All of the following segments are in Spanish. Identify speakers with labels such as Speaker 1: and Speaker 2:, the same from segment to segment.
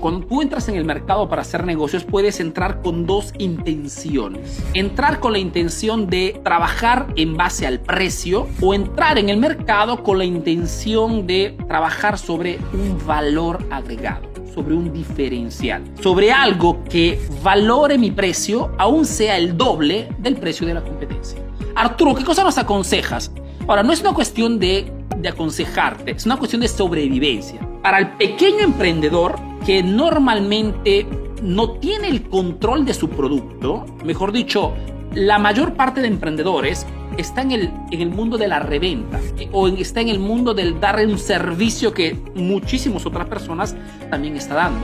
Speaker 1: Cuando tú entras en el mercado para hacer negocios, puedes entrar con dos intenciones. Entrar con la intención de trabajar en base al precio o entrar en el mercado con la intención de trabajar sobre un valor agregado sobre un diferencial, sobre algo que valore mi precio, aún sea el doble del precio de la competencia. Arturo, ¿qué cosa nos aconsejas? Ahora, no es una cuestión de, de aconsejarte, es una cuestión de sobrevivencia. Para el pequeño emprendedor que normalmente no tiene el control de su producto, mejor dicho, la mayor parte de emprendedores está en el, en el mundo de la reventa o está en el mundo del dar un servicio que muchísimas otras personas también está dando.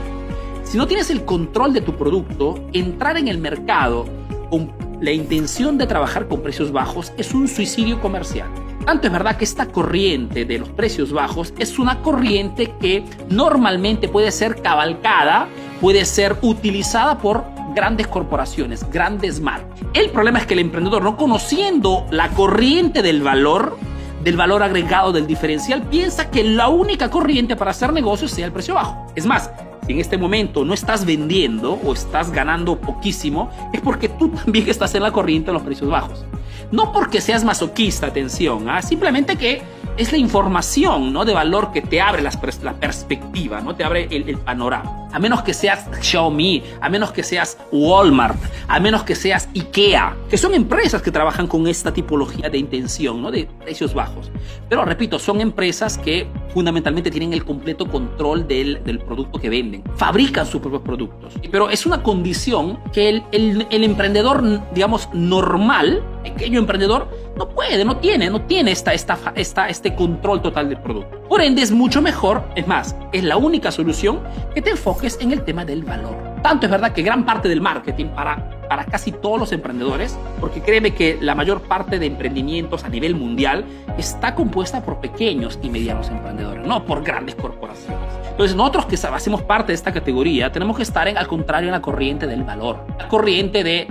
Speaker 1: Si no tienes el control de tu producto, entrar en el mercado con la intención de trabajar con precios bajos es un suicidio comercial. Tanto es verdad que esta corriente de los precios bajos es una corriente que normalmente puede ser cabalcada, puede ser utilizada por grandes corporaciones, grandes marcas. El problema es que el emprendedor, no conociendo la corriente del valor, del valor agregado del diferencial, piensa que la única corriente para hacer negocios sea el precio bajo. Es más, en este momento no estás vendiendo o estás ganando poquísimo, es porque tú también estás en la corriente de los precios bajos. No porque seas masoquista, atención, ¿ah? simplemente que es la información ¿no? de valor que te abre la perspectiva, ¿no? te abre el, el, panorama. A menos que seas Xiaomi, a menos que seas Walmart, a menos que seas IKEA, que son empresas que trabajan con esta tipología de intención, ¿no? de precios bajos. Pero repito, son empresas que fundamentalmente tienen el completo control del, producto que venden, fabrican sus propios productos. Pero es una condición que el, el emprendedor, digamos, normal, pequeño emprendedor, no puede, no tiene, no tiene esta, esta, esta, este control total del producto. Por ende, es mucho mejor, es más, es la única solución que te enfoques en el tema del valor. Tanto es verdad que gran parte del marketing para, para casi todos los emprendedores, porque créeme que la mayor parte de emprendimientos a nivel mundial está compuesta por pequeños y medianos emprendedores, no por grandes corporaciones. Entonces, nosotros que hacemos parte de esta categoría, tenemos que estar en, al contrario en la corriente del valor, la corriente de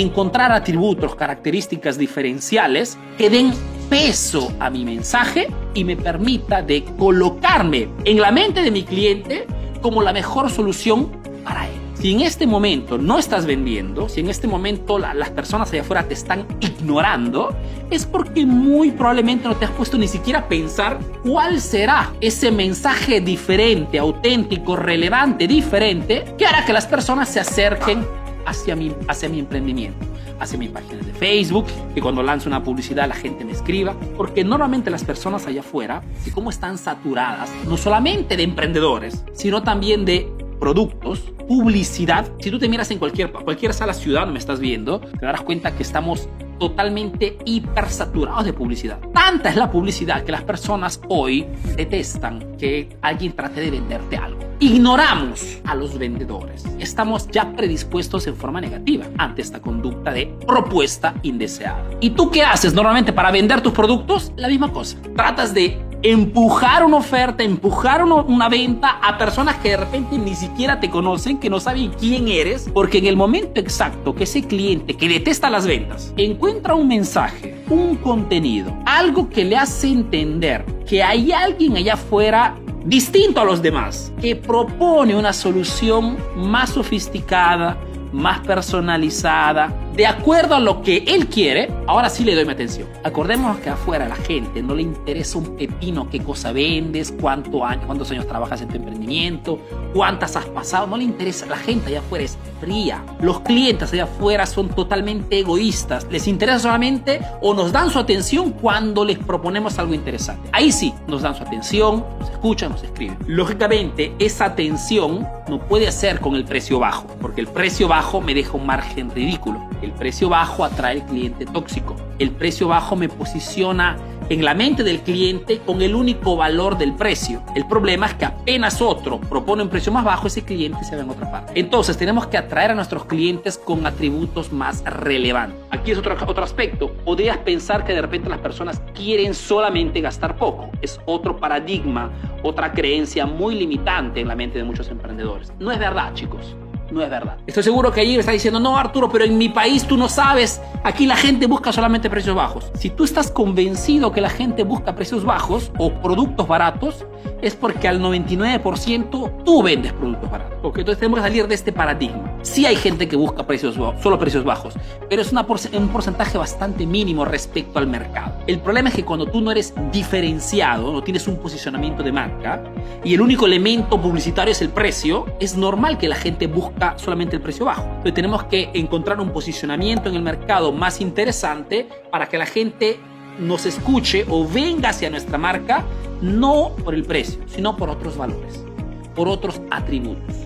Speaker 1: encontrar atributos, características diferenciales que den peso a mi mensaje y me permita de colocarme en la mente de mi cliente como la mejor solución para él. Si en este momento no estás vendiendo, si en este momento la, las personas allá afuera te están ignorando, es porque muy probablemente no te has puesto ni siquiera a pensar cuál será ese mensaje diferente, auténtico, relevante, diferente, que hará que las personas se acerquen hacia mi, hacia mi emprendimiento, hacia mi página de Facebook, que cuando lanzo una publicidad la gente me escriba, porque normalmente las personas allá afuera, y como están saturadas, no solamente de emprendedores, sino también de productos, publicidad. Si tú te miras en cualquier, cualquier sala ciudad, me estás viendo, te darás cuenta que estamos totalmente hipersaturados de publicidad. Tanta es la publicidad que las personas hoy detestan que alguien trate de venderte algo. Ignoramos a los vendedores. Estamos ya predispuestos en forma negativa ante esta conducta de propuesta indeseada. ¿Y tú qué haces normalmente para vender tus productos? La misma cosa. Tratas de empujar una oferta, empujar una, venta a personas que de repente ni siquiera te conocen, que no saben quién eres, porque en el momento exacto que ese cliente que detesta las ventas encuentra un mensaje, un contenido, algo que le hace entender que hay alguien allá afuera distinto a los demás, que propone una solución más sofisticada, más personalizada, de acuerdo a lo que él quiere, ahora sí le doy mi atención. Acordémonos que afuera la gente no le interesa un pepino qué cosa vendes, cuánto años, cuántos años trabajas en tu emprendimiento, cuántas has pasado, no le interesa. La gente allá afuera es fría. Los clientes allá afuera son totalmente egoístas. Les interesa solamente o nos dan su atención cuando les proponemos algo interesante. Ahí sí, nos dan su atención, nos escuchan, nos escriben. Lógicamente, esa atención no puede ser con el precio bajo, porque el precio bajo me deja un margen ridículo. El precio bajo atrae al cliente tóxico. El precio bajo me posiciona en la mente del cliente con el único valor del precio. El problema es que apenas otro propone un precio más bajo, ese cliente se va en otra parte. Entonces tenemos que atraer a nuestros clientes con atributos más relevantes. Aquí es otro, otro aspecto. Podrías pensar que de repente las personas quieren solamente gastar poco. Es otro paradigma, otra creencia muy limitante en la mente de muchos emprendedores. No es verdad, chicos. No es verdad. Estoy seguro que allí me está diciendo, no Arturo, pero en mi país tú no sabes, aquí la gente busca solamente precios bajos. Si tú estás convencido que la gente busca precios bajos o productos baratos, es porque al 99% tú vendes productos baratos. Porque entonces tenemos que salir de este paradigma. Sí hay gente que busca precios solo precios bajos, pero es un porcentaje bastante mínimo respecto al mercado. El problema es que cuando tú no eres diferenciado, no tienes un posicionamiento de marca y el único elemento publicitario es el precio, es normal que la gente busca solamente el precio bajo. Entonces tenemos que encontrar un posicionamiento en el mercado más interesante para que la gente nos escuche o venga hacia nuestra marca no por el precio, sino por otros valores, por otros atributos.